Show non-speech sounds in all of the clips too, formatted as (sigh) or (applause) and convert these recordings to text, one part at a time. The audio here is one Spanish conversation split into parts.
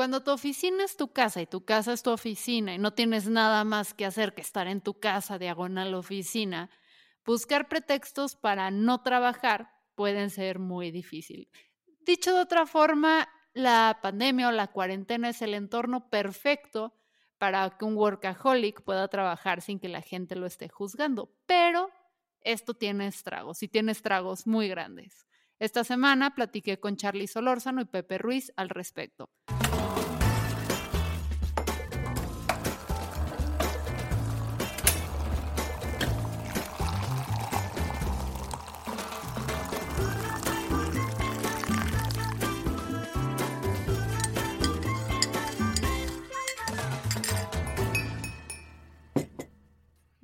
cuando tu oficina es tu casa y tu casa es tu oficina y no tienes nada más que hacer que estar en tu casa diagonal oficina, buscar pretextos para no trabajar pueden ser muy difícil. Dicho de otra forma, la pandemia o la cuarentena es el entorno perfecto para que un workaholic pueda trabajar sin que la gente lo esté juzgando. Pero esto tiene estragos y tiene estragos muy grandes. Esta semana platiqué con Charlie Solórzano y Pepe Ruiz al respecto.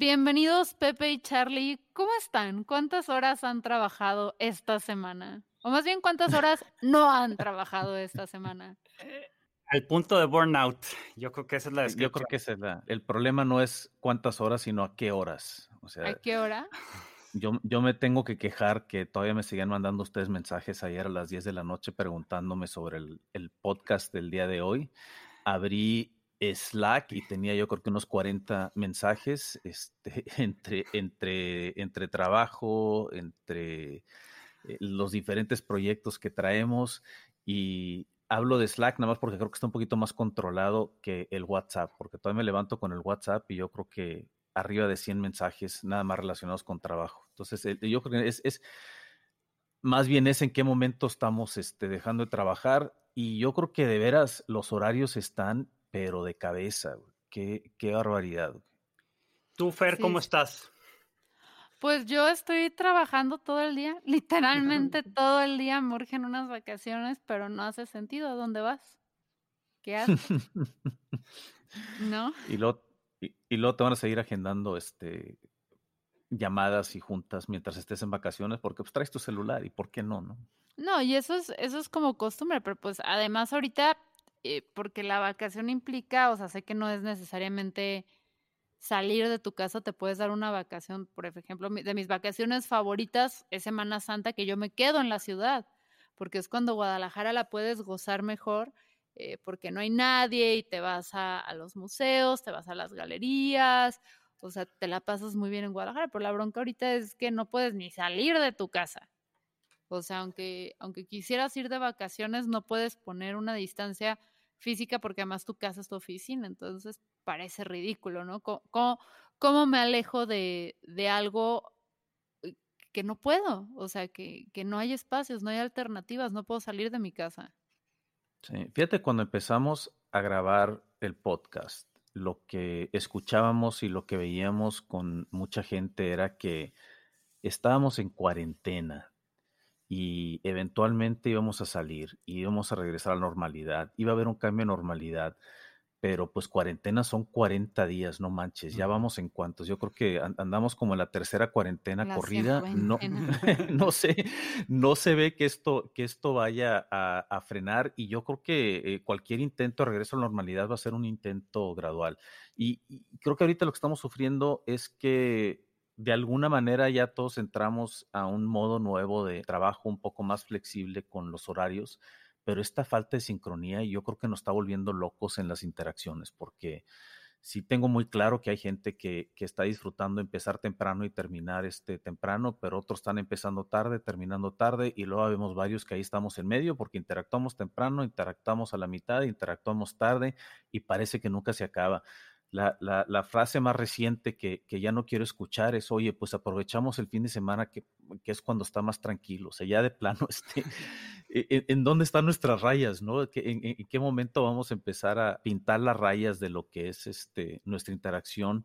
Bienvenidos Pepe y Charlie. ¿Cómo están? ¿Cuántas horas han trabajado esta semana? O más bien, ¿cuántas horas (laughs) no han trabajado esta semana? Al punto de burnout. Yo creo que esa es la Yo creo que es El problema no es cuántas horas, sino a qué horas. O sea, ¿A qué hora? Yo, yo me tengo que quejar que todavía me siguen mandando ustedes mensajes ayer a las 10 de la noche preguntándome sobre el, el podcast del día de hoy. Abrí Slack y tenía yo creo que unos 40 mensajes este, (laughs) entre, entre, entre trabajo, entre eh, los diferentes proyectos que traemos y hablo de Slack nada más porque creo que está un poquito más controlado que el WhatsApp, porque todavía me levanto con el WhatsApp y yo creo que arriba de 100 mensajes nada más relacionados con trabajo. Entonces, yo creo que es, es más bien es en qué momento estamos este, dejando de trabajar y yo creo que de veras los horarios están pero de cabeza. Qué, qué barbaridad. Tú, Fer, ¿cómo estás? Pues yo estoy trabajando todo el día, literalmente (laughs) todo el día me urgen unas vacaciones, pero no hace sentido. ¿A dónde vas? ¿Qué haces? ¿No? (laughs) Y luego, y, luego te van a seguir agendando este llamadas y juntas mientras estés en vacaciones, porque pues traes tu celular y por qué no, ¿no? No, y eso es, eso es como costumbre, pero pues además ahorita eh, porque la vacación implica, o sea, sé que no es necesariamente salir de tu casa, te puedes dar una vacación, por ejemplo, de mis vacaciones favoritas es Semana Santa, que yo me quedo en la ciudad, porque es cuando Guadalajara la puedes gozar mejor, eh, porque no hay nadie y te vas a, a, los museos, te vas a las galerías, o sea, te la pasas muy bien en Guadalajara, pero la bronca ahorita es que no puedes ni salir de tu casa. O sea, aunque, aunque quisieras ir de vacaciones, no puedes poner una distancia física porque además tu casa es tu oficina, entonces parece ridículo, ¿no? ¿Cómo, cómo, me alejo de, de, algo eh, que no puedo? O sea, que, que, no hay espacios, no hay alternativas, no puedo salir de mi casa. Sí, fíjate, cuando empezamos a grabar el podcast, lo que escuchábamos y lo que veíamos con mucha gente era que estábamos en cuarentena, y eventualmente íbamos a salir y íbamos a regresar a la normalidad, iba a haber un cambio de normalidad, pero pues cuarentena son 40 días, no manches, ya vamos en cuantos, yo creo que andamos como en la tercera cuarentena corrida, no, (laughs) no sé, no se ve que esto, que esto vaya a, frenar y yo creo que eh, cualquier intento de regreso a la normalidad va a ser un intento gradual. y creo que ahorita lo que estamos sufriendo es que de alguna manera ya todos entramos a un modo nuevo de trabajo un poco más flexible con los horarios, pero esta falta de sincronía yo creo que nos está volviendo locos en las interacciones, porque sí tengo muy claro que hay gente que, que está disfrutando empezar temprano y terminar este temprano, pero otros están empezando tarde, terminando tarde, y luego vemos varios que ahí estamos en medio porque interactuamos temprano, interactuamos a la mitad, interactuamos tarde y parece que nunca se acaba la, la, frase más reciente que, que, ya no quiero escuchar es, oye, pues aprovechamos el fin de semana que, que es cuando está más tranquilo. O sea, ya de plano, (laughs) este, e, e, ¿en, dónde están nuestras rayas? ¿no? ¿En, en, qué momento vamos a empezar a pintar las rayas de lo que es este, nuestra interacción?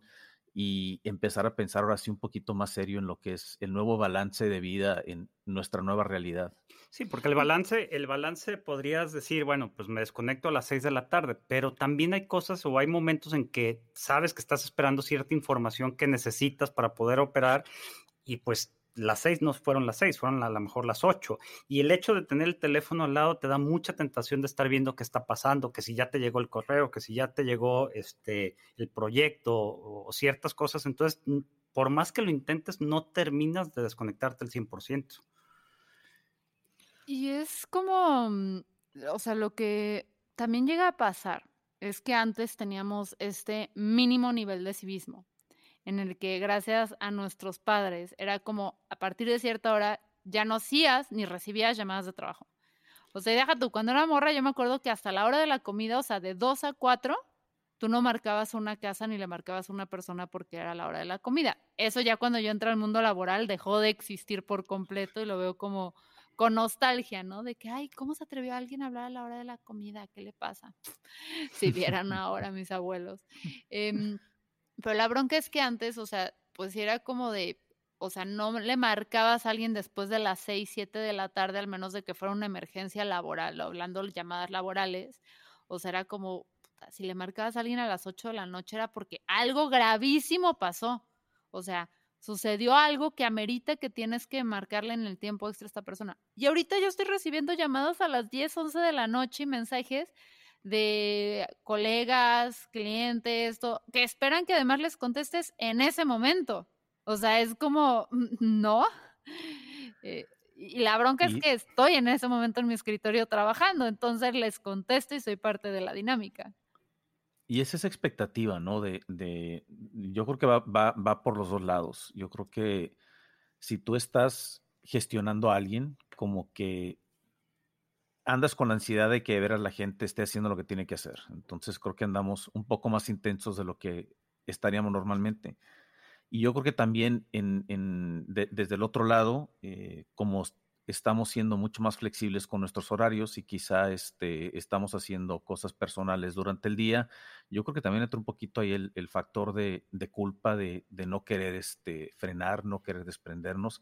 Y empezar a pensar ahora sí un poquito más serio en lo que es el nuevo balance de vida en nuestra nueva realidad. Sí, porque el balance, el balance podrías decir, bueno, pues me desconecto a las seis de la tarde, pero también hay cosas o hay momentos en que sabes que estás esperando cierta información que necesitas para poder operar y pues las seis no fueron las seis, fueron a lo mejor las ocho. Y el hecho de tener el teléfono al lado te da mucha tentación de estar viendo qué está pasando, que si ya te llegó el correo, que si ya te llegó este, el proyecto o, ciertas cosas. Entonces, por más que lo intentes, no terminas de desconectarte al 100%. Y es como, o sea, lo que también llega a pasar es que antes teníamos este mínimo nivel de civismo, en el que gracias a nuestros padres era como a partir de cierta hora ya no hacías ni recibías llamadas de trabajo. O sea, deja tú, cuando era morra yo me acuerdo que hasta la hora de la comida, o sea, de 2 a 4, tú no marcabas una casa ni le marcabas una persona porque era la hora de la comida. Eso ya cuando yo entré al mundo laboral dejó de existir por completo y lo veo como con nostalgia, ¿no? De que, ay, ¿cómo se atrevió alguien a hablar a la hora de la comida? ¿Qué le pasa? (laughs) si vieran (laughs) ahora mis abuelos. Em, pero la bronca es que antes, o sea, pues era como de, o sea, no le marcabas a alguien después de las 6, 7 de la tarde, al menos de que fuera una emergencia laboral, hablando de llamadas laborales. O sea, era como, si le marcabas a alguien a las 8 de la noche era porque algo gravísimo pasó. O sea, sucedió algo que amerita que tienes que marcarle en el tiempo extra a esta persona. Y ahorita yo estoy recibiendo llamadas a las 10, 11 de la noche y mensajes de colegas, clientes, que esperan que además les contestes en ese momento. O sea, es como, no. Eh, y la bronca es que estoy en ese momento en mi escritorio trabajando, entonces les contesto y soy parte de la dinámica. Y es esa expectativa, ¿no? De, de yo creo que va, va, va, por los dos lados. Yo creo que si tú estás gestionando a alguien, como que andas con la ansiedad de que ver a la gente esté haciendo lo que tiene que hacer. Entonces creo que andamos un poco más intensos de lo que estaríamos normalmente. Y yo creo que también en, en desde el otro lado, eh, como estamos siendo mucho más flexibles con nuestros horarios y quizá este, estamos haciendo cosas personales durante el día. Yo creo que también entra un poquito ahí el, factor de, culpa de, no querer este, frenar, no querer desprendernos.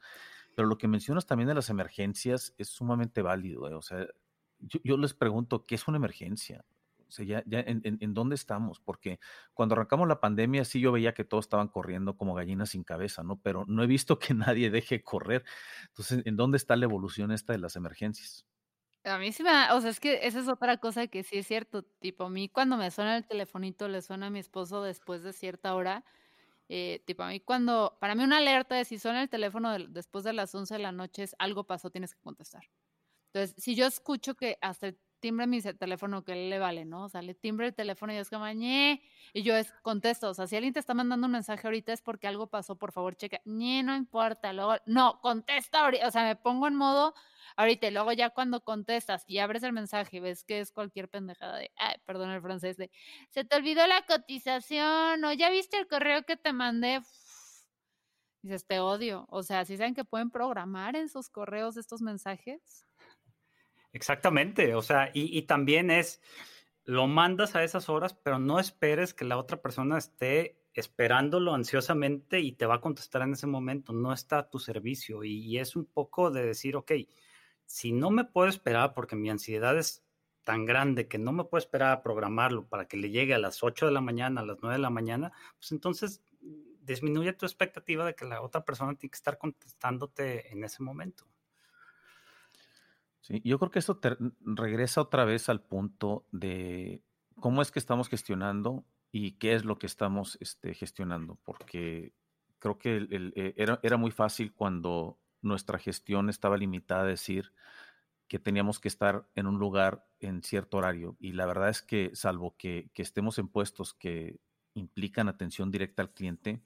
Pero lo que mencionas también de las emergencias es sumamente válido. ¿eh? O sea, yo, les pregunto, ¿qué es una emergencia? O sea, ya, ya en, en, dónde estamos, porque cuando arrancamos la pandemia sí yo veía que todos estaban corriendo como gallinas sin cabeza, ¿no? Pero no he visto que (laughs) nadie deje correr. Entonces, ¿en dónde está la evolución esta de las emergencias? A mí sí me o sea, es que esa es otra cosa que sí es cierto, tipo, a mí cuando me suena el telefonito le suena a mi esposo después de cierta hora, eh, tipo, a mí cuando, para mí una alerta de si suena el teléfono después de las 11 de la noche es algo pasó, tienes que contestar. Entonces, si yo escucho que hasta timbre mi teléfono que le vale, ¿no? O sea, le timbre el teléfono y es como, ñe, y yo es, contesto, o sea, si alguien te está mandando un mensaje ahorita es porque algo pasó, por favor, checa, ñe, no importa, luego, no, contesta ahorita, o sea, me pongo en modo ahorita, y luego ya cuando contestas y abres el mensaje y ves que es cualquier pendejada de, ay, perdón el francés, de, se te olvidó la cotización, o ya viste el correo que te mandé, dices, te odio, o sea, si saben que pueden programar en sus correos estos mensajes, Exactamente, o sea, y, también es, lo mandas a esas horas, pero no esperes que la otra persona esté esperándolo ansiosamente y te va a contestar en ese momento, no está a tu servicio y, es un poco de decir, ok, si no me puedo esperar porque mi ansiedad es tan grande que no me puedo esperar a programarlo para que le llegue a las 8 de la mañana, a las 9 de la mañana, pues entonces disminuye tu expectativa de que la otra persona tiene que estar contestándote en ese momento yo creo que esto regresa otra vez al punto de cómo es que estamos gestionando y qué es lo que estamos este, gestionando, porque creo que eh, era, era, muy fácil cuando nuestra gestión estaba limitada a decir que teníamos que estar en un lugar en cierto horario. Y la verdad es que, salvo que, que estemos en puestos que implican atención directa al cliente,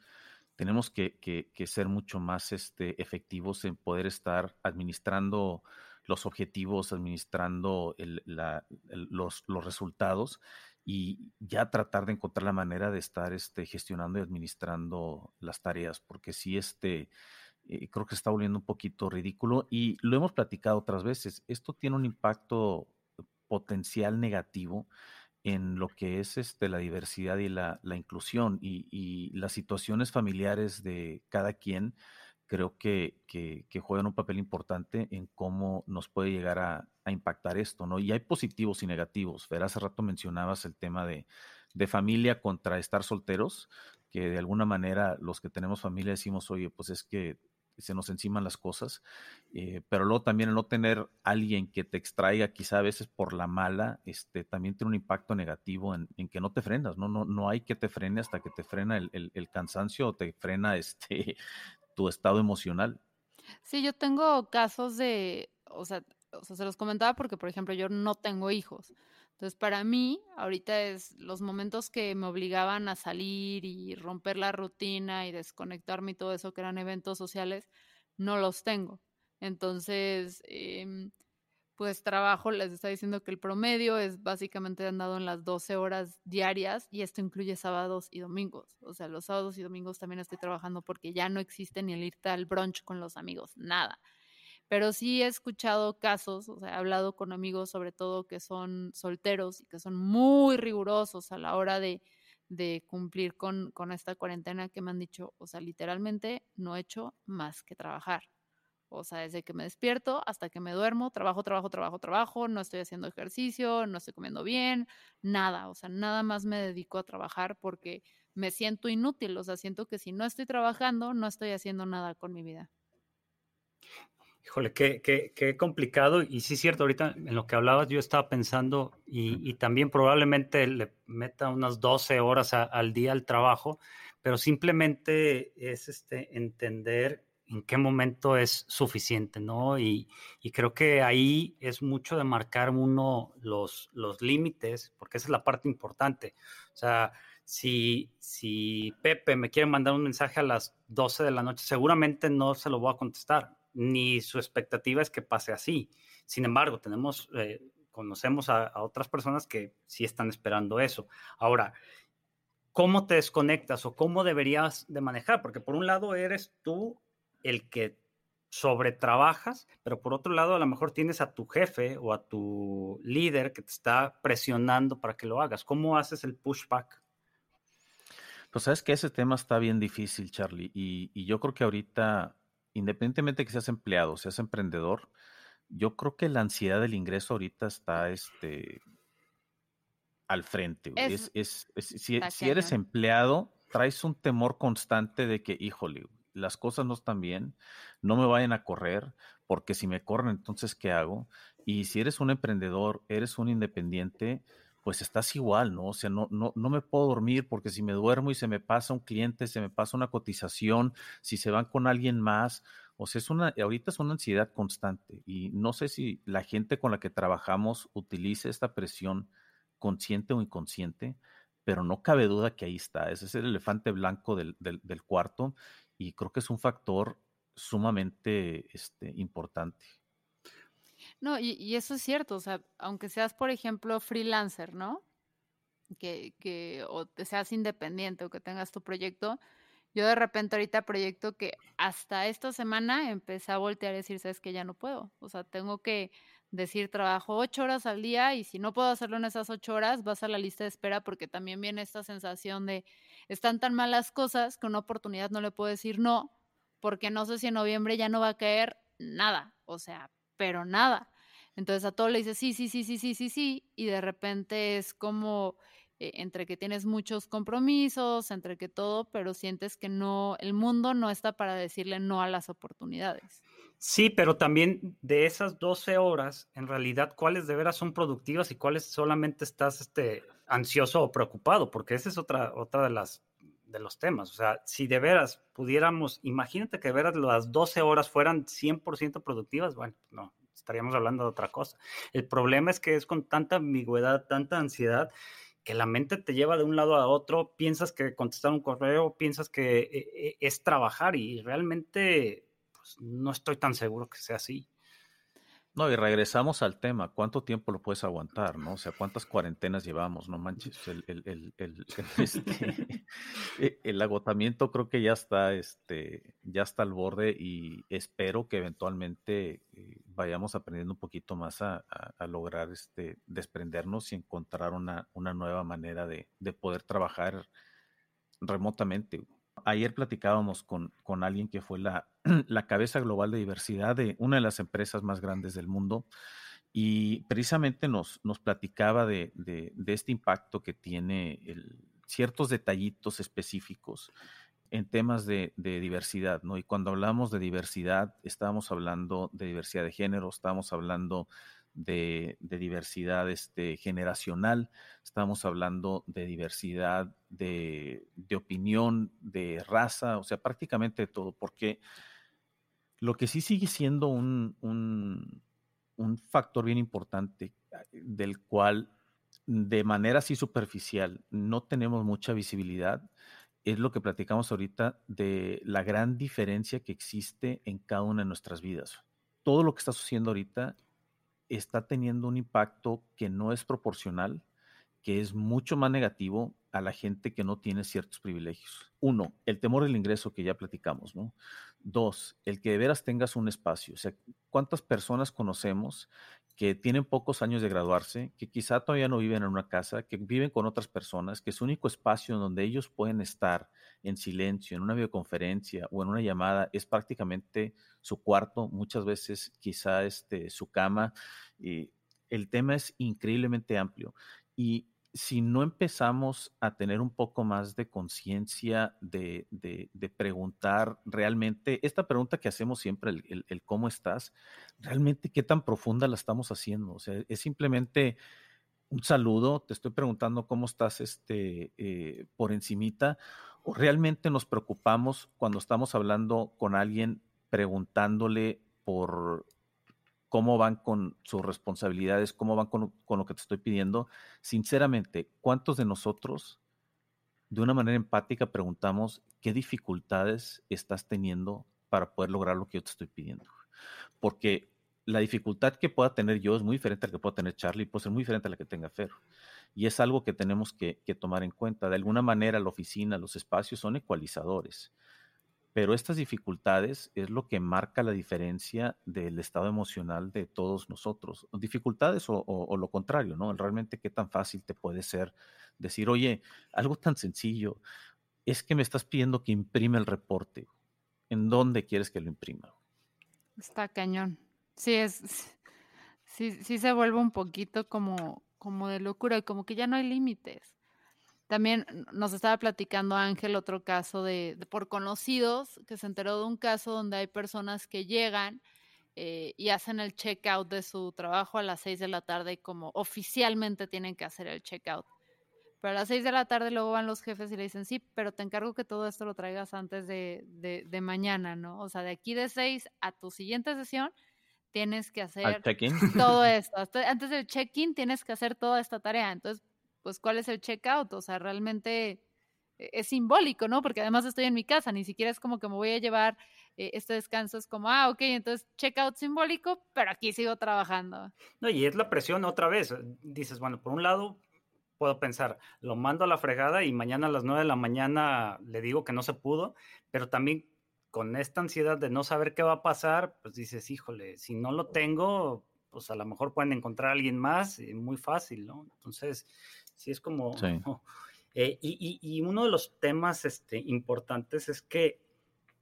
tenemos que, que ser mucho más este, efectivos en poder estar administrando los objetivos, administrando los, los, resultados y ya tratar de encontrar la manera de estar este, gestionando y administrando las tareas, porque si este, eh, creo que está volviendo un poquito ridículo y lo hemos platicado otras veces. Esto tiene un impacto potencial negativo en lo que es este, la diversidad y la, la inclusión y, y, las situaciones familiares de cada quien creo que, que, juegan un papel importante en cómo nos puede llegar a, impactar esto, ¿no? Y hay positivos y negativos. Ver, hace rato mencionabas el tema de, familia contra estar solteros, que de alguna manera los que tenemos familia decimos, oye, pues es que se nos enciman las cosas, eh, pero luego también el no tener alguien que te extraiga quizá a veces por la mala, este, también tiene un impacto negativo en, que no te frenas, ¿no? No, no hay que te frene hasta que te frena el, el cansancio o te frena (laughs) este, tu estado emocional. Sí, yo tengo casos de, o sea, o sea, se los comentaba porque, por ejemplo, yo no tengo hijos. Entonces, para mí, ahorita es los momentos que me obligaban a salir y romper la rutina y desconectarme y todo eso que eran eventos sociales, no los tengo. Entonces, eh, pues trabajo, les está diciendo que el promedio es básicamente andado en las 12 horas diarias y esto incluye sábados y domingos. O sea, los sábados y domingos también estoy trabajando porque ya no existe ni el irte al brunch con los amigos, nada. Pero sí he escuchado casos, o sea, he hablado con amigos sobre todo que son solteros y que son muy rigurosos a la hora de, cumplir con, con esta cuarentena que me han dicho, o sea, literalmente no he hecho más que trabajar. O sea, desde que me despierto hasta que me duermo, trabajo, trabajo, trabajo, trabajo, no estoy haciendo ejercicio, no estoy comiendo bien, nada, o sea, nada más me dedico a trabajar porque me siento inútil, o sea, siento que si no estoy trabajando, no estoy haciendo nada con mi vida. Híjole, qué, qué, qué complicado. Y sí es cierto, ahorita en lo que hablabas yo estaba pensando y, y también probablemente le meta unas 12 horas a, al día al trabajo, pero simplemente es este, entender en qué momento es suficiente, ¿no? Y, y, creo que ahí es mucho de marcar uno los, los límites, porque esa es la parte importante. O sea, si, si Pepe me quiere mandar un mensaje a las 12 de la noche, seguramente no se lo voy a contestar, ni su expectativa es que pase así. Sin embargo, tenemos, eh, conocemos a, a otras personas que sí están esperando eso. Ahora, ¿cómo te desconectas o cómo deberías de manejar? Porque por un lado eres tú el que sobretrabajas, pero por otro lado a lo mejor tienes a tu jefe o a tu líder que te está presionando para que lo hagas. ¿Cómo haces el pushback? Pues sabes que ese tema está bien difícil, Charlie, y, y yo creo que ahorita, independientemente de que seas empleado, seas emprendedor, yo creo que la ansiedad del ingreso ahorita está este, al frente. Es, es, es, si, si, eres empleado, traes un temor constante de que, híjole, las cosas no están bien, no me vayan a correr, porque si me corren, entonces, ¿qué hago? Y si eres un emprendedor, eres un independiente, pues estás igual, ¿no? O sea, no, no, no me puedo dormir porque si me duermo y se me pasa un cliente, se me pasa una cotización, si se van con alguien más, o sea, es una, ahorita es una ansiedad constante y no sé si la gente con la que trabajamos utilice esta presión consciente o inconsciente, pero no cabe duda que ahí está. Ese es el elefante blanco del, del, del cuarto y creo que es un factor sumamente este, importante. No, y, eso es cierto, o sea, aunque seas, por ejemplo, freelancer, ¿no? Que, que o seas independiente o que tengas tu proyecto, yo de repente ahorita proyecto que hasta esta semana empecé a voltear y decir, sabes que ya no puedo, o sea, tengo que decir trabajo ocho horas al día y si no puedo hacerlo en esas ocho horas, vas a la lista de espera porque también viene esta sensación de están tan malas cosas que una oportunidad no le puedo decir no, porque no sé si en noviembre ya no va a caer nada, o sea, pero nada. Entonces a todo le dices sí, sí, sí, sí, sí, sí, sí, y de repente es como eh, entre que tienes muchos compromisos, entre que todo, pero sientes que no, el mundo no está para decirle no a las oportunidades. Sí, pero también de esas 12 horas, en realidad, cuáles de veras son productivas y cuáles solamente estás este, ansioso o preocupado, porque esa es otra, otra de las de los temas. O sea, si de veras pudiéramos, imagínate que de veras las 12 horas fueran 100% productivas, bueno, no, estaríamos hablando de otra cosa. El problema es que es con tanta ambigüedad, tanta ansiedad, que la mente te lleva de un lado a otro, piensas que contestar un correo, piensas que eh, eh, es trabajar y realmente pues, no estoy tan seguro que sea así. No, y regresamos al tema, ¿cuánto tiempo lo puedes aguantar, no? O sea, ¿cuántas cuarentenas llevamos? No manches, el, el, el, el (laughs) este, e, agotamiento creo que ya está, este, ya está al borde y espero que eventualmente eh, vayamos aprendiendo un poquito más a, a, a, lograr este, desprendernos y encontrar una, una nueva manera de, de poder trabajar remotamente. Ayer platicábamos con, con alguien que fue la, (clears throat) la, cabeza global de diversidad de una de las empresas más grandes del mundo y precisamente nos, nos platicaba de, de, este impacto que tiene ciertos detallitos específicos en temas de, de, diversidad, ¿no? Y cuando hablamos de diversidad, estábamos hablando de diversidad de género, estábamos hablando de, diversidad este, generacional, estamos hablando de diversidad de, de, opinión, de raza, o sea, prácticamente de todo, porque lo que sí sigue siendo un, un, un factor bien importante del cual de manera así superficial, no tenemos mucha visibilidad, es lo que platicamos ahorita de la gran diferencia que existe en cada una de nuestras vidas. Todo lo que está sucediendo ahorita está teniendo un impacto que no es proporcional, que es mucho más negativo a la gente que no tiene ciertos privilegios. Uno, el temor del ingreso que ya platicamos, ¿no? Dos, el que de veras tengas un espacio. O sea, ¿cuántas personas conocemos que tienen pocos años de graduarse, que quizá todavía no viven en una casa, que viven con otras personas, que su único espacio donde ellos pueden estar en silencio, en una videoconferencia o en una llamada, es prácticamente su cuarto, muchas veces quizá este, su cama. Y el tema es increíblemente amplio. Y si no empezamos a tener un poco más de conciencia de, preguntar realmente, esta pregunta que hacemos siempre, el, cómo estás, realmente qué tan profunda la estamos haciendo. O sea, es simplemente un saludo, te estoy preguntando cómo estás este, eh, por encimita, o realmente nos preocupamos cuando estamos hablando con alguien preguntándole por cómo van con sus responsabilidades, cómo van con, lo que te estoy pidiendo. Sinceramente, ¿cuántos de nosotros de una manera empática preguntamos qué dificultades estás teniendo para poder lograr lo que yo te estoy pidiendo? Porque la dificultad que pueda tener yo es muy diferente a la que pueda tener Charlie, puede ser muy diferente a la que tenga Fer. Y es algo que tenemos que, que tomar en cuenta. De alguna manera, la oficina, los espacios son ecualizadores. Pero estas dificultades es lo que marca la diferencia del estado emocional de todos nosotros. Dificultades o, lo contrario, ¿no? Realmente qué tan fácil te puede ser decir, oye, algo tan sencillo, es que me estás pidiendo que imprime el reporte. ¿En dónde quieres que lo imprima? Está cañón. Sí, es, sí, sí se vuelve un poquito como, como de locura y como que ya no hay límites. También nos estaba platicando Ángel otro caso de, por conocidos, que se enteró de un caso donde hay personas que llegan eh, y hacen el checkout de su trabajo a las 6 de la tarde como oficialmente tienen que hacer el checkout. Pero a las 6 de la tarde luego van los jefes y le dicen, sí, pero te encargo que todo esto lo traigas antes de, de, mañana, ¿no? O sea, de aquí de 6 a tu siguiente sesión tienes que hacer todo esto. antes del check-in tienes que hacer toda esta tarea. Entonces, pues cuál es el checkout, o sea, realmente e-, es simbólico, ¿no? Porque además estoy en mi casa, ni siquiera es como que me voy a llevar eh, este descanso, es como, ah, ok, entonces checkout simbólico, pero aquí sigo trabajando. No, y es la presión otra vez, dices, bueno, por un lado puedo pensar, lo mando a la fregada y mañana a las nueve de la mañana le digo que no se pudo, pero también con esta ansiedad de no saber qué va a pasar, pues dices, híjole, si no lo tengo, pues a lo mejor pueden encontrar a alguien más, eh, muy fácil, ¿no? Entonces, Sí, es como... (laughs) Eh, y, uno de los temas este, importantes es que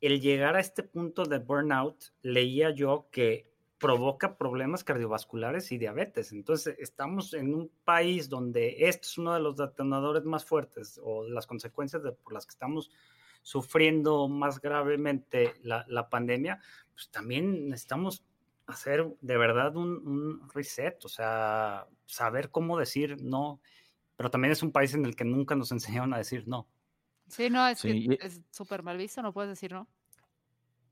el llegar a este punto de burnout, leía yo que provoca problemas cardiovasculares y diabetes. Entonces, estamos en un país donde esto es uno de los detonadores más fuertes o las consecuencias de, por las que estamos sufriendo más gravemente la, pandemia, pues también necesitamos hacer de verdad un, un, reset, o sea, saber cómo decir no pero también es un país en el que nunca nos (laughs) enseñaron a decir no. Sí, no, es es súper mal visto, no puedes decir no.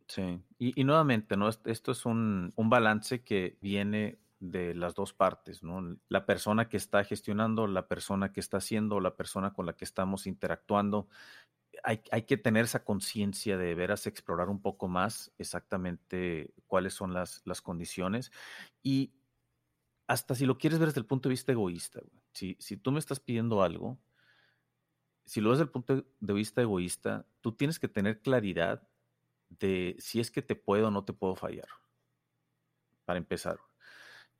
Sí, y, nuevamente, ¿no? Esto es un, balance que viene de las dos partes, ¿no? La persona que está gestionando, la persona que está haciendo, la persona con la que estamos interactuando. Hay, hay que tener esa conciencia de veras explorar un poco más exactamente cuáles son las, las condiciones y hasta si lo quieres ver desde el punto de vista egoísta, Si, si tú me estás pidiendo algo, si lo ves desde el punto de vista egoísta, tú tienes que tener claridad de si es que te puedo o no te puedo fallar, para empezar.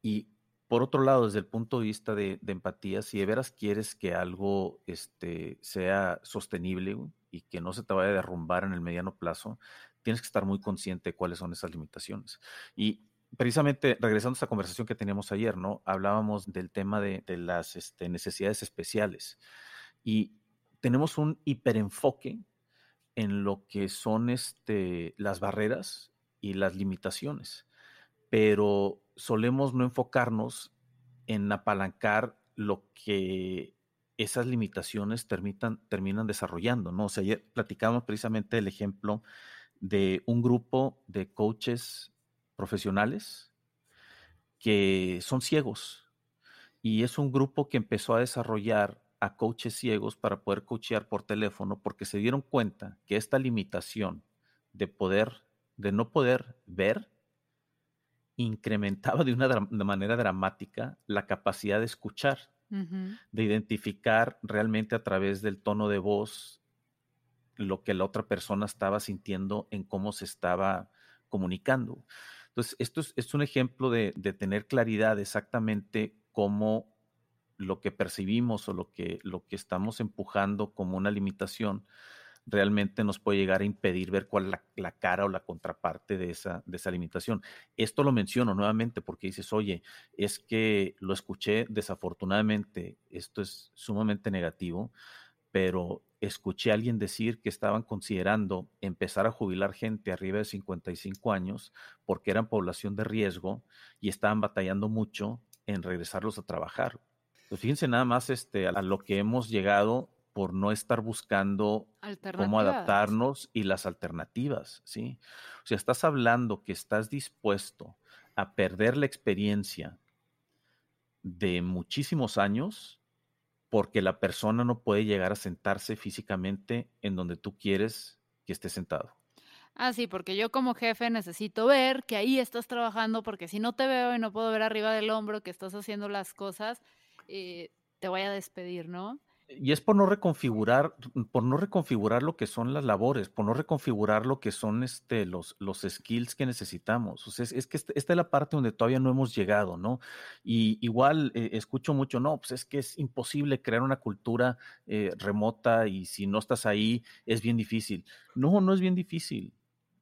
Y por otro lado, desde el punto de vista de, empatía, si de veras quieres que algo este, sea sostenible y que no se te vaya a derrumbar en el mediano plazo, tienes que estar muy consciente de cuáles son esas limitaciones. Y precisamente regresando a esta conversación que teníamos ayer, ¿no? Hablábamos del tema de, las este, necesidades especiales y tenemos un hiperenfoque en lo que son este, las barreras y las limitaciones, pero solemos no enfocarnos en apalancar lo que esas limitaciones terminan, terminan desarrollando, ¿no? O sea, ayer platicábamos precisamente el ejemplo de un grupo de coaches profesionales que son ciegos y es un grupo que empezó a desarrollar a coaches ciegos para poder coachear por teléfono porque se dieron cuenta que esta limitación de poder, de no poder ver, incrementaba de una manera dramática la capacidad de escuchar, de identificar realmente a través del tono de voz lo que la otra persona estaba sintiendo en cómo se estaba comunicando. Entonces, esto es, un ejemplo de, tener claridad exactamente cómo lo que percibimos o lo que, lo que estamos empujando como una limitación realmente nos puede llegar a impedir ver cuál es la, cara o la contraparte de esa, de esa limitación. Esto lo menciono nuevamente porque dices, oye, es que lo escuché desafortunadamente, esto es sumamente negativo, pero escuché a alguien decir que estaban considerando empezar a jubilar gente arriba de 55 años porque eran población de riesgo y estaban batallando mucho en regresarlos a trabajar. Pues fíjense nada más este, a lo que hemos llegado por no estar buscando cómo adaptarnos y las alternativas, ¿sí? O sea, estás hablando que estás dispuesto a perder la experiencia de muchísimos años porque la persona no puede llegar a sentarse físicamente en donde tú quieres que esté sentado. Ah, sí, porque yo como jefe necesito ver que ahí estás trabajando, porque si no te veo y no puedo ver arriba del hombro que estás haciendo las cosas, eh, te voy a despedir, ¿no? Y es por no reconfigurar, por no reconfigurar lo que son las labores, por no reconfigurar lo que son este, los, los skills que necesitamos. O sea, es, que este, esta, es la parte donde todavía no hemos llegado, ¿no? Y igual eh, escucho mucho, no, pues es que es imposible crear una cultura eh, remota y si no estás ahí es bien difícil. No, no es bien difícil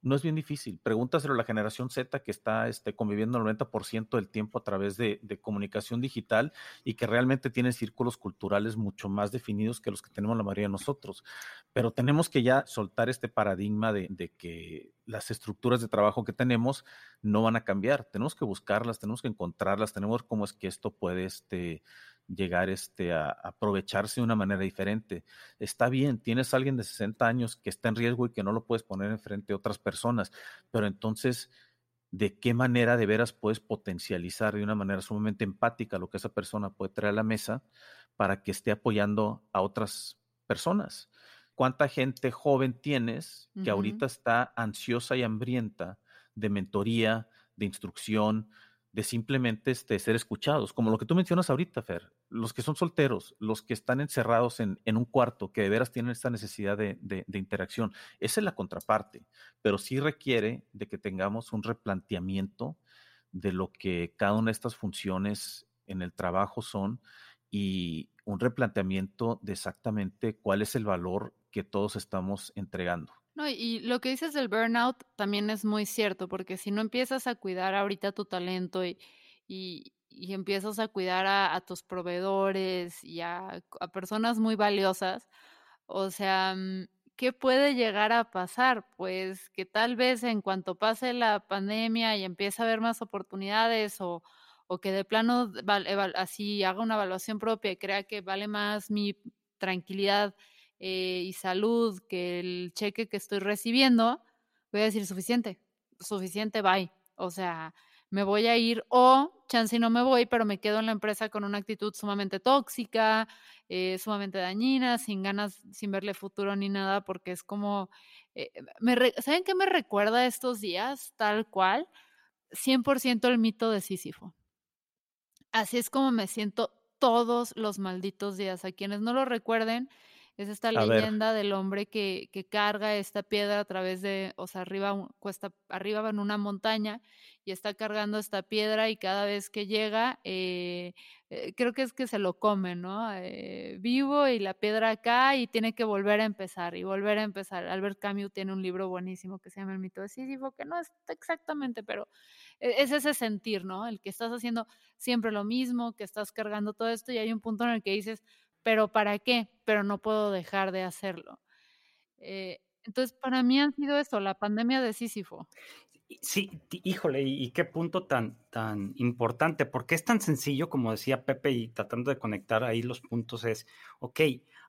no es bien difícil. Pregúntaselo a la generación Z que está este, conviviendo el 90% del tiempo a través de, comunicación digital y que realmente tiene círculos culturales mucho más definidos que los que tenemos la mayoría de nosotros. Pero tenemos que ya soltar este paradigma de, de que las estructuras de trabajo que tenemos no van a cambiar. Tenemos que buscarlas, tenemos que encontrarlas, tenemos cómo es que esto puede este, llegar este, a, aprovecharse de una manera diferente. Está bien, tienes a alguien de 60 años que está en riesgo y que no lo puedes poner enfrente de otras personas, pero entonces, ¿de qué manera de veras puedes potencializar de una manera sumamente empática lo que esa persona puede traer a la mesa para que esté apoyando a otras personas? ¿Cuánta gente joven tienes que ahorita está ansiosa y hambrienta de mentoría, de instrucción, de simplemente este, ser escuchados, como lo que tú mencionas ahorita, Fer, los que son solteros, los que están encerrados en, un cuarto, que de veras tienen esta necesidad de, interacción, esa es la contraparte, pero sí requiere de que tengamos un replanteamiento de lo que cada una de estas funciones en el trabajo son y un replanteamiento de exactamente cuál es el valor que todos estamos entregando. No, y lo que dices del burnout también es muy cierto, porque si no empiezas a cuidar ahorita tu talento y, empiezas a cuidar a, tus proveedores y a, personas muy valiosas, o sea, mm, ¿qué puede llegar a pasar? Pues que tal vez en cuanto pase la pandemia y empiece a haber más oportunidades o, o que de plano así haga una evaluación propia y crea que vale más mi tranquilidad eh, y salud que el cheque que estoy recibiendo, voy a decir suficiente, suficiente, bye. O sea, me voy a ir o chance no me voy, pero me quedo en la empresa con una actitud sumamente tóxica, eh, sumamente dañina, sin ganas, sin verle futuro ni nada, porque es como, eh, me ¿saben qué me recuerda estos días? Tal cual, 100% el mito de Sísifo. Así es como me siento todos los malditos días. A quienes no lo recuerden, es esta leyenda del hombre que, que, carga esta piedra a través de, o sea, arriba, cuesta, arriba en una montaña y está cargando esta piedra y cada vez que llega, eh, eh, creo que es que se lo come, ¿no? Eh, vivo y la piedra acá y tiene que volver a empezar y volver a empezar. Albert Camus tiene un libro buenísimo que se llama El mito de Sísifo, que no es exactamente, pero e, es ese sentir, ¿no? El que estás haciendo siempre lo mismo, que estás cargando todo esto y hay un punto en el que dices, pero ¿para qué? Pero no puedo dejar de hacerlo. Eh, entonces, para mí ha sido eso, la pandemia de Sísifo. Sí, híjole, y, qué punto tan, tan importante, porque es tan sencillo, como decía Pepe, y tratando de conectar ahí los puntos, es, ok,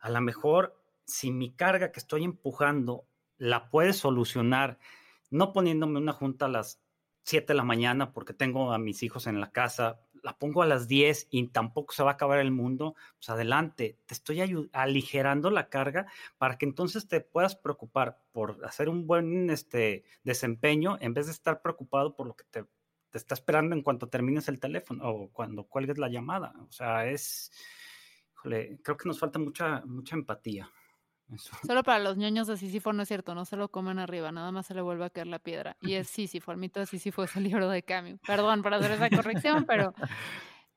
a lo mejor si mi carga que estoy empujando la puedes solucionar, no poniéndome una junta a las 7 de la mañana porque tengo a mis hijos en la casa, la pongo a las 10 y tampoco se va a acabar el mundo, pues adelante, te estoy aligerando la carga para que entonces te puedas preocupar por hacer un buen este, desempeño en vez de estar preocupado por lo que te, te está esperando en cuanto termines el teléfono o cuando cuelgues la llamada. O sea, es, híjole, creo que nos falta mucha, mucha empatía. Solo para los ñoños de Sísifo no es cierto, no se lo comen arriba, nada más se le vuelve a caer la piedra. Y es Sísifo, el mito de Sísifo es el libro de Camus. Perdón por hacer esa corrección, pero,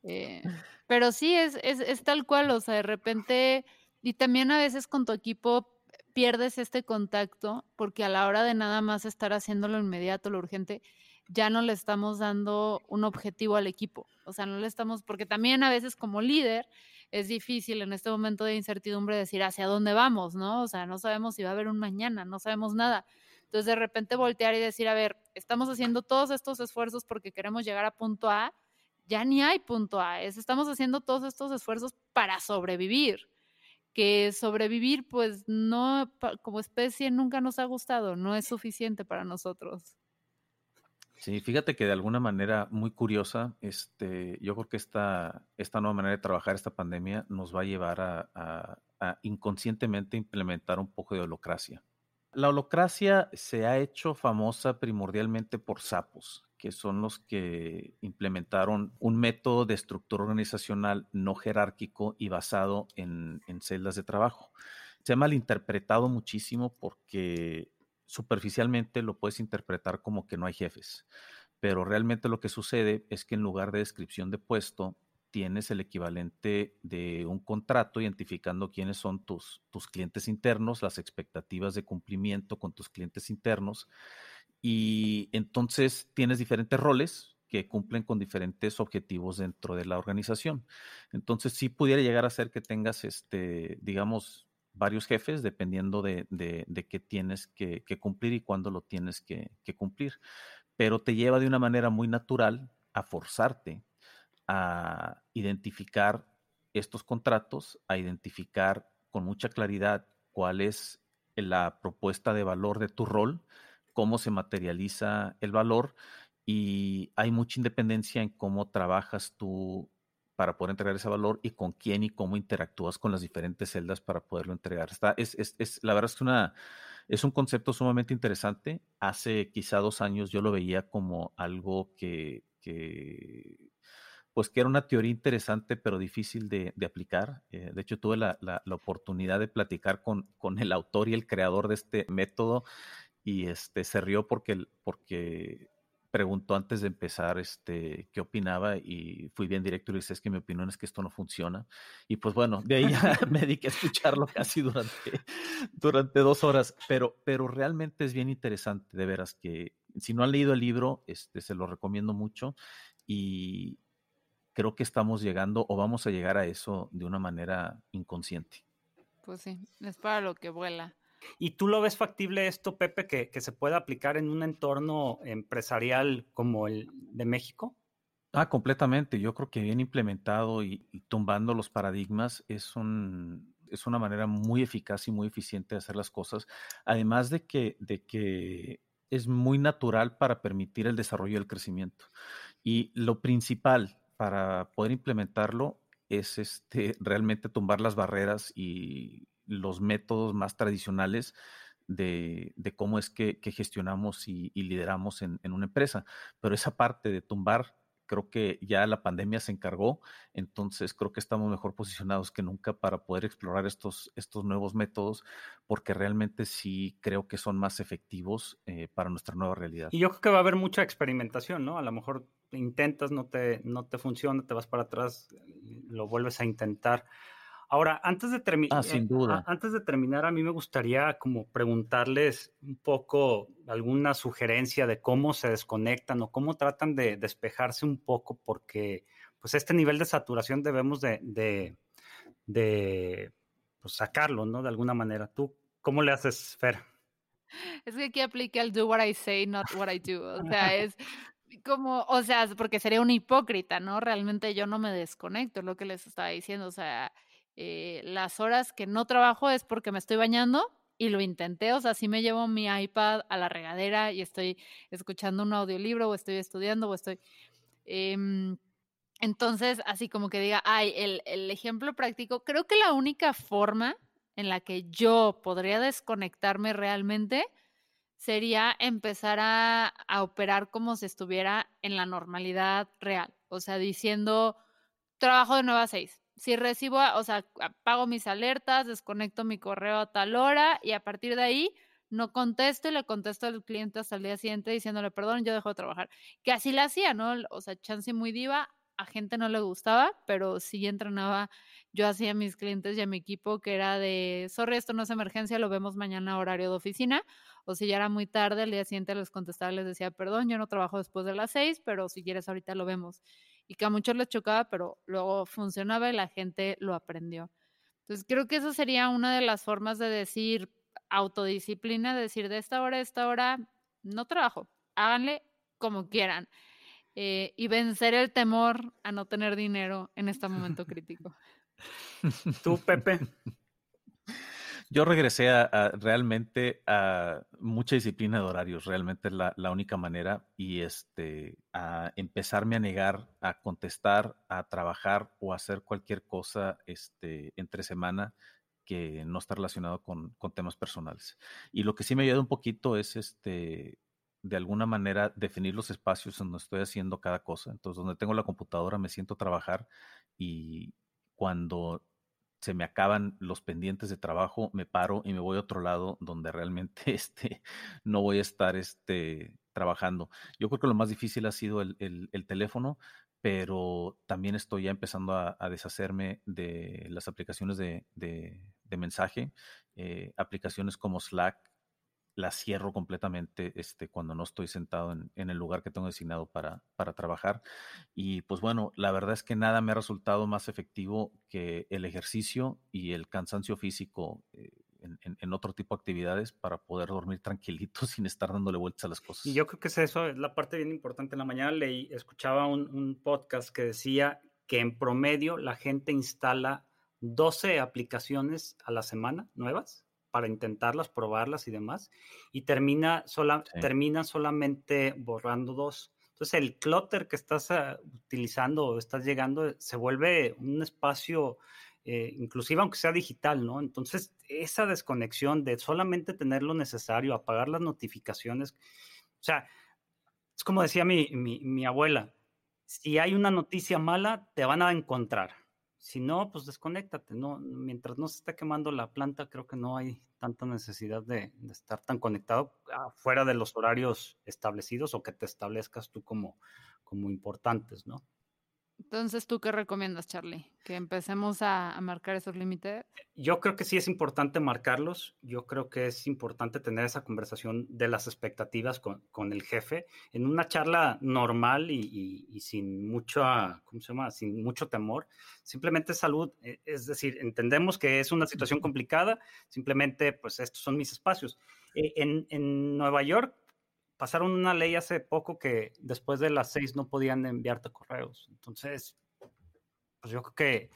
eh, pero sí es, es, es tal cual, o sea, de repente, y también a veces con tu equipo pierdes este contacto porque a la hora de nada más estar haciendo lo inmediato, lo urgente, ya no le estamos dando un objetivo al equipo. O sea, no le estamos, porque también a veces como líder es difícil en este momento de incertidumbre decir hacia dónde vamos, ¿no? O sea, no sabemos si va a haber un mañana, no sabemos nada. Entonces, de repente voltear y decir, a ver, estamos haciendo todos estos esfuerzos porque queremos llegar a punto A, ya ni hay punto A, es, estamos haciendo todos estos esfuerzos para sobrevivir, que sobrevivir, pues no, como especie nunca nos ha gustado, no es suficiente para nosotros. Sí, fíjate que de alguna manera muy curiosa, este, yo creo que esta, esta nueva manera de trabajar esta pandemia nos va a llevar a, inconscientemente implementar un poco de holocracia. La holocracia se ha hecho famosa primordialmente por sapos, que son los que implementaron un método de estructura organizacional no jerárquico y basado en, en celdas de trabajo. Se ha malinterpretado muchísimo porque superficialmente lo puedes interpretar como que no hay jefes, pero realmente lo que sucede es que en lugar de descripción de puesto, tienes el equivalente de un contrato identificando quiénes son tus, tus clientes internos, las expectativas de cumplimiento con tus clientes internos, y entonces tienes diferentes roles que cumplen con diferentes objetivos dentro de la organización. Entonces, sí pudiera llegar a ser que tengas, este, digamos, varios jefes dependiendo de, qué tienes que, cumplir y cuándo lo tienes que, cumplir. Pero te lleva de una manera muy natural a forzarte a identificar estos contratos, a identificar con mucha claridad cuál es la propuesta de valor de tu rol, cómo se materializa el valor y hay mucha independencia en cómo trabajas tú para poder entregar ese valor y con quién y cómo interactúas con las diferentes celdas para poderlo entregar. Está, es, es, es, la verdad es que una, es un concepto sumamente interesante. Hace quizá dos años yo lo veía como algo que, que pues que era una teoría interesante pero difícil de, de aplicar. Eh, de hecho, tuve la, la, la, oportunidad de platicar con, con el autor y el creador de este método y este, se rió porque, porque preguntó antes de empezar este, qué opinaba y fui bien directo y le dije, es que mi opinión es que esto no funciona. Y pues bueno, de ahí ya (laughs) me dediqué a escucharlo casi durante, durante dos horas, pero, pero realmente es bien interesante, de veras, que si no han leído el libro, este, se lo recomiendo mucho y creo que estamos llegando o vamos a llegar a eso de una manera inconsciente. Pues sí, es para lo que vuela. ¿Y tú lo ves factible esto, Pepe, que, se pueda aplicar en un entorno empresarial como el de México? Ah, completamente. Yo creo que bien implementado y, tumbando los paradigmas es, un, es una manera muy eficaz y muy eficiente de hacer las cosas. Además de que, de que es muy natural para permitir el desarrollo y el crecimiento. Y lo principal para poder implementarlo es este, realmente tumbar las barreras y los métodos más tradicionales de, cómo es que, gestionamos y, lideramos en, una empresa. Pero esa parte de tumbar, creo que ya la pandemia se encargó, entonces creo que estamos mejor posicionados que nunca para poder explorar estos, nuevos métodos, porque realmente sí creo que son más efectivos eh, para nuestra nueva realidad. Y yo creo que va a haber mucha experimentación, ¿no? A lo mejor intentas, no te, no te funciona, te vas para atrás, lo vuelves a intentar. Ahora, antes de, ah, sin duda. Eh, antes de terminar, a mí me gustaría como preguntarles un poco alguna sugerencia de cómo se desconectan o cómo tratan de despejarse un poco, porque pues este nivel de saturación debemos de, de, pues, sacarlo, ¿no? De alguna manera. ¿Tú cómo le haces, Fer? Es que aquí aplica el do what I say, not what I do. O (laughs) sea, es como, o sea, porque sería un hipócrita, ¿no? Realmente yo no me desconecto, es lo que les estaba diciendo. O sea, eh, las horas que no trabajo es porque me estoy bañando y lo intenté, o sea, si me llevo mi iPad a la regadera y estoy escuchando un audiolibro o estoy estudiando o estoy... Em, Entonces, así como que diga, ay, el, ejemplo práctico, creo que la única forma en la que yo podría desconectarme realmente sería empezar a, a, operar como si estuviera en la normalidad real. O sea, diciendo, trabajo de 9 a 6. Si recibo, o sea, apago mis alertas, desconecto mi correo a tal hora y a partir de ahí no contesto y le contesto al cliente hasta el día siguiente diciéndole, perdón, yo dejo de trabajar. Que así la hacía, ¿no? O sea, chance muy diva, a gente no le gustaba, pero sí entrenaba yo hacía a mis clientes y a mi equipo que era de, sorry, esto no es emergencia, lo vemos mañana horario de oficina, o si ya era muy tarde, al día siguiente les contestaba, les decía, perdón, yo no trabajo después de las seis, pero si quieres ahorita lo vemos. Y que a muchos les chocaba, pero luego funcionaba y la gente lo aprendió. Entonces creo que eso sería una de las formas de decir autodisciplina, de decir de esta hora a esta hora no trabajo, háganle como quieran. Eh, y vencer el temor a no tener dinero en este momento (laughs) crítico. Tú, Pepe. Yo regresé a, realmente a mucha disciplina de horarios, realmente es la, única manera y este, a empezarme a negar a contestar, a trabajar o hacer cualquier cosa este, entre semana que no está relacionado con, temas personales. Y lo que sí me ayuda un poquito es este, de alguna manera definir los espacios donde estoy haciendo cada cosa. Entonces, donde tengo la computadora me siento trabajar y cuando se me acaban los pendientes de trabajo, me paro y me voy a otro lado donde realmente (laughs) este, no voy a estar este, trabajando. Yo creo que lo más difícil ha sido el, teléfono, pero también estoy ya empezando a, deshacerme de las aplicaciones de, mensaje, eh, aplicaciones como Slack, la cierro completamente este, cuando no estoy sentado en, el lugar que tengo designado para, para, trabajar. Y pues bueno, la verdad es que nada me ha resultado más efectivo que el ejercicio y el cansancio físico eh, en, otro tipo de actividades para poder dormir tranquilito (laughs) sin estar dándole vueltas a las cosas. Y yo creo que es eso, es la parte bien importante. En la mañana leí, escuchaba un, un podcast que decía que en promedio la gente instala 12 aplicaciones a la semana nuevas para intentarlas, probarlas y demás, y termina, sola, termina solamente borrando dos. Entonces el clutter que estás ah, utilizando o estás llegando se vuelve un espacio, eh, inclusive aunque sea digital, ¿no? Entonces esa desconexión de solamente tener lo necesario, apagar las notificaciones, o sea, es como decía mi, mi, mi abuela, si hay una noticia mala, te van a encontrar si no, pues desconéctate. No, mientras no se esté quemando la planta, creo que no hay tanta necesidad de, de, estar tan conectado fuera de los horarios establecidos o que te establezcas tú como, como importantes, ¿no? Entonces, ¿tú qué recomiendas, Charlie? ¿Que empecemos a, marcar esos límites? Yo creo que sí es importante marcarlos. Yo creo que es importante tener esa conversación de las expectativas con, con el jefe en una charla normal y, y, sin mucho, ¿cómo se llama? Sin mucho temor. Simplemente salud. E, es decir, entendemos que es una situación complicada. Simplemente, pues estos son mis espacios. Eh, en, en Nueva York pasaron una ley hace poco que después de las seis no podían enviarte correos. Entonces, pues yo creo que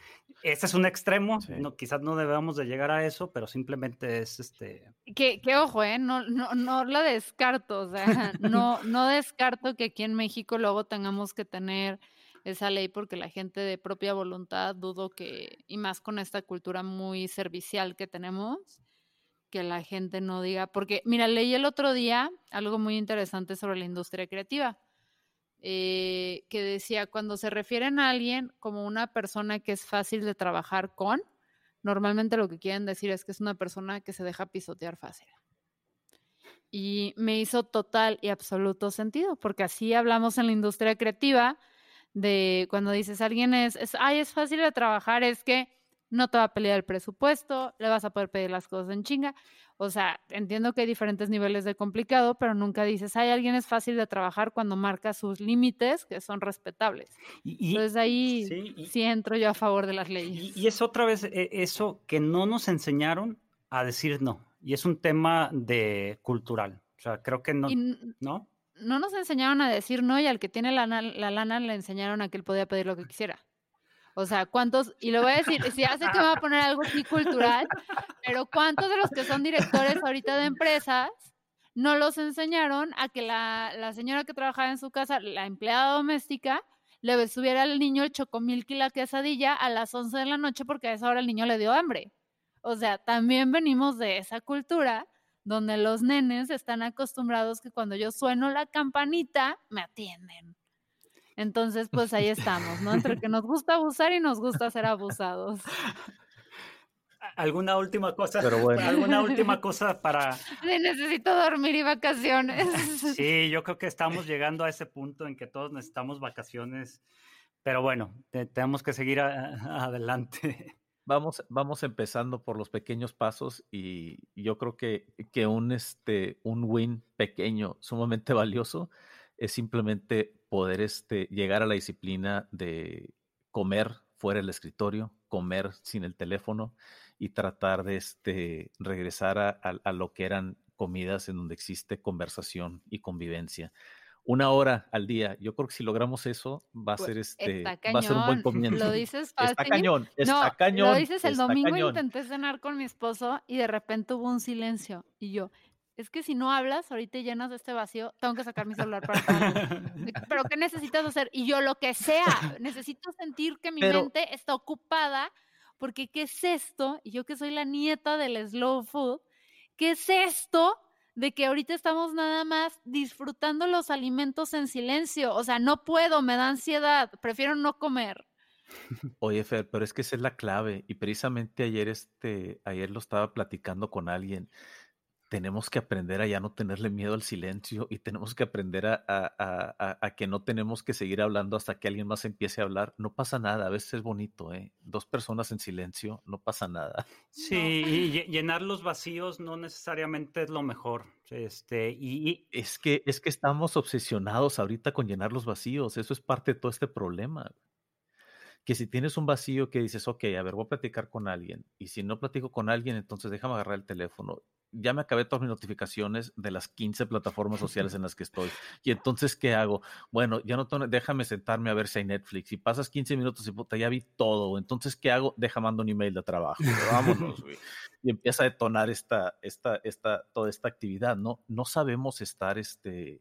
este es un extremo, no, quizás no debamos de llegar a eso, pero simplemente es este... Que, que ojo, ¿eh? No, no, no lo descarto, o sea, (laughs) no, no descarto que aquí en México luego tengamos que tener esa ley porque la gente de propia voluntad dudo que, y más con esta cultura muy servicial que tenemos, que la gente no diga, porque mira, leí el otro día algo muy interesante sobre la industria creativa, eh, que decía, cuando se refieren a alguien como una persona que es fácil de trabajar con, normalmente lo que quieren decir es que es una persona que se deja pisotear fácil. Y me hizo total y absoluto sentido, porque así hablamos en la industria creativa de cuando dices alguien es, es ay, es fácil de trabajar, es que no te va a pelear el presupuesto, le vas a poder pedir las cosas en chinga. O sea, entiendo que hay diferentes niveles de complicado, pero nunca dices, hay alguien es fácil de trabajar cuando marca sus límites que son respetables. Y, Entonces ahí sí, entro yo a favor de las leyes. Y, es otra vez eh, eso que no nos enseñaron a decir no. Y es un tema de cultural. O sea, creo que no, ¿no? No nos enseñaron a decir no y al que tiene la, la lana le enseñaron a que él podía pedir lo que quisiera. O sea, ¿cuántos? Y lo voy a decir, si hace que me va a poner algo así cultural, pero ¿cuántos de los que son directores ahorita de empresas no los enseñaron a que la, la señora que trabajaba en su casa, la empleada doméstica, le subiera al niño el chocomilk y la quesadilla a las 11 de la noche porque a esa hora el niño le dio hambre. O sea, también venimos de esa cultura donde los nenes están acostumbrados que cuando yo sueno la campanita, me atienden. Entonces, pues ahí estamos, ¿no? Entre que nos gusta abusar y nos gusta ser abusados. ¿Alguna última cosa? ¿Alguna (laughs) última cosa para...? Sí, necesito dormir y vacaciones. (laughs) Sí, yo creo que estamos llegando a ese punto en que todos necesitamos vacaciones, pero bueno, tenemos que seguir adelante. Vamos, vamos empezando por los pequeños pasos y yo creo que, que un, este, un win pequeño, sumamente valioso, es simplemente poder este, llegar a la disciplina de comer fuera del escritorio, comer sin el teléfono y tratar de este, regresar a, lo que eran comidas en donde existe conversación y convivencia. Una hora al día. Yo creo que si logramos eso, va a pues, ser este, va a ser un buen comienzo. Lo dices fácil. Está cañón, está cañón. Lo dices el domingo intenté cenar con mi esposo y de repente hubo un silencio y yo, es que si no hablas, ahorita llenas de este vacío, tengo que sacar mi celular para (laughs) Pero ¿qué necesitas hacer? Y yo lo que sea, necesito sentir que mi mente está ocupada, porque ¿qué es esto? Y yo que soy la nieta del slow food, ¿qué es esto de que ahorita estamos nada más disfrutando los alimentos en silencio? O sea, no puedo, me da ansiedad, prefiero no comer. Oye, Fer, pero es que esa es la clave. Y precisamente ayer, este, ayer lo estaba platicando con alguien tenemos que aprender a ya no tenerle miedo al silencio y tenemos que aprender a, que no tenemos que seguir hablando hasta que alguien más empiece a hablar. No pasa nada, a veces es bonito, ¿eh? Dos personas en silencio, no pasa nada. (laughs) Sí, y llenar los vacíos no necesariamente es lo mejor. Este, y, Es, que, es que estamos obsesionados ahorita con llenar los vacíos, eso es parte de todo este problema que si tienes un vacío que dices, ok, a ver, voy a platicar con alguien, y si no platico con alguien, entonces déjame agarrar el teléfono ya me acabé todas mis notificaciones de las 15 plataformas sociales (laughs) en las que estoy. Y entonces, ¿qué hago? Bueno, ya no déjame sentarme a ver si hay Netflix. Si pasas 15 minutos y puta, ya vi todo. Entonces, ¿qué hago? Deja mando un email de trabajo. Vámonos, Y empieza a detonar esta, esta, esta, toda esta actividad, ¿no? No sabemos estar este,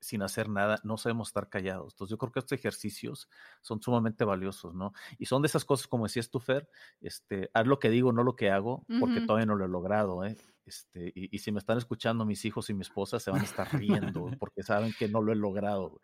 sin hacer nada, no sabemos estar callados. Entonces yo creo que estos ejercicios son sumamente valiosos, ¿no? Y son de esas cosas, como decías tú, Fer, este, haz lo que digo, no lo que hago, porque todavía no lo he logrado, ¿eh? Este, y, si me están escuchando mis hijos y mi esposa, se van a estar riendo (laughs) porque saben que no lo he logrado.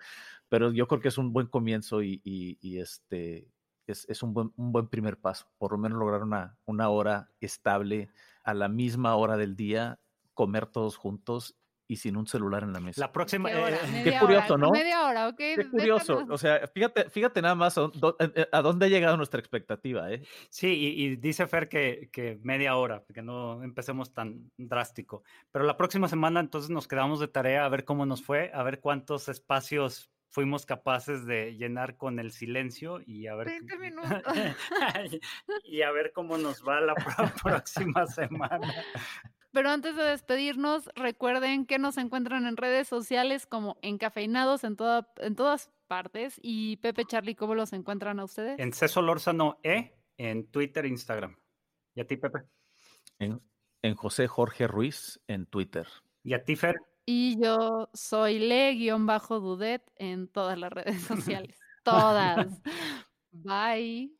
Pero yo creo que es un buen comienzo y, y este, es, es un, buen, un, buen, primer paso. Por lo menos lograr una, una hora estable a la misma hora del día, comer todos juntos y sin un celular en la mesa. La próxima. Qué, eh, curioso, ¿no? Media hora, ok. Qué curioso. O sea, fíjate, fíjate nada más a, dónde ha llegado nuestra expectativa, ¿eh? Sí, y, dice Fer que, que, media hora, que no empecemos tan drástico. Pero la próxima semana entonces nos quedamos de tarea a ver cómo nos fue, a ver cuántos espacios fuimos capaces de llenar con el silencio y a ver. 20 minutos. (laughs) y a ver cómo nos va la (laughs) próxima semana. Pero antes de despedirnos, recuerden que nos encuentran en redes sociales como encafeinados en, toda, en todas partes. Y Pepe Charlie, ¿cómo los encuentran a ustedes? En Ceso Lórzano E, en Twitter e Instagram. ¿Y a ti, Pepe? En, en José Jorge Ruiz, en Twitter. ¿Y a ti, Fer? Y yo soy le-dudet en todas las redes (laughs) sociales. (laughs) todas. Bye.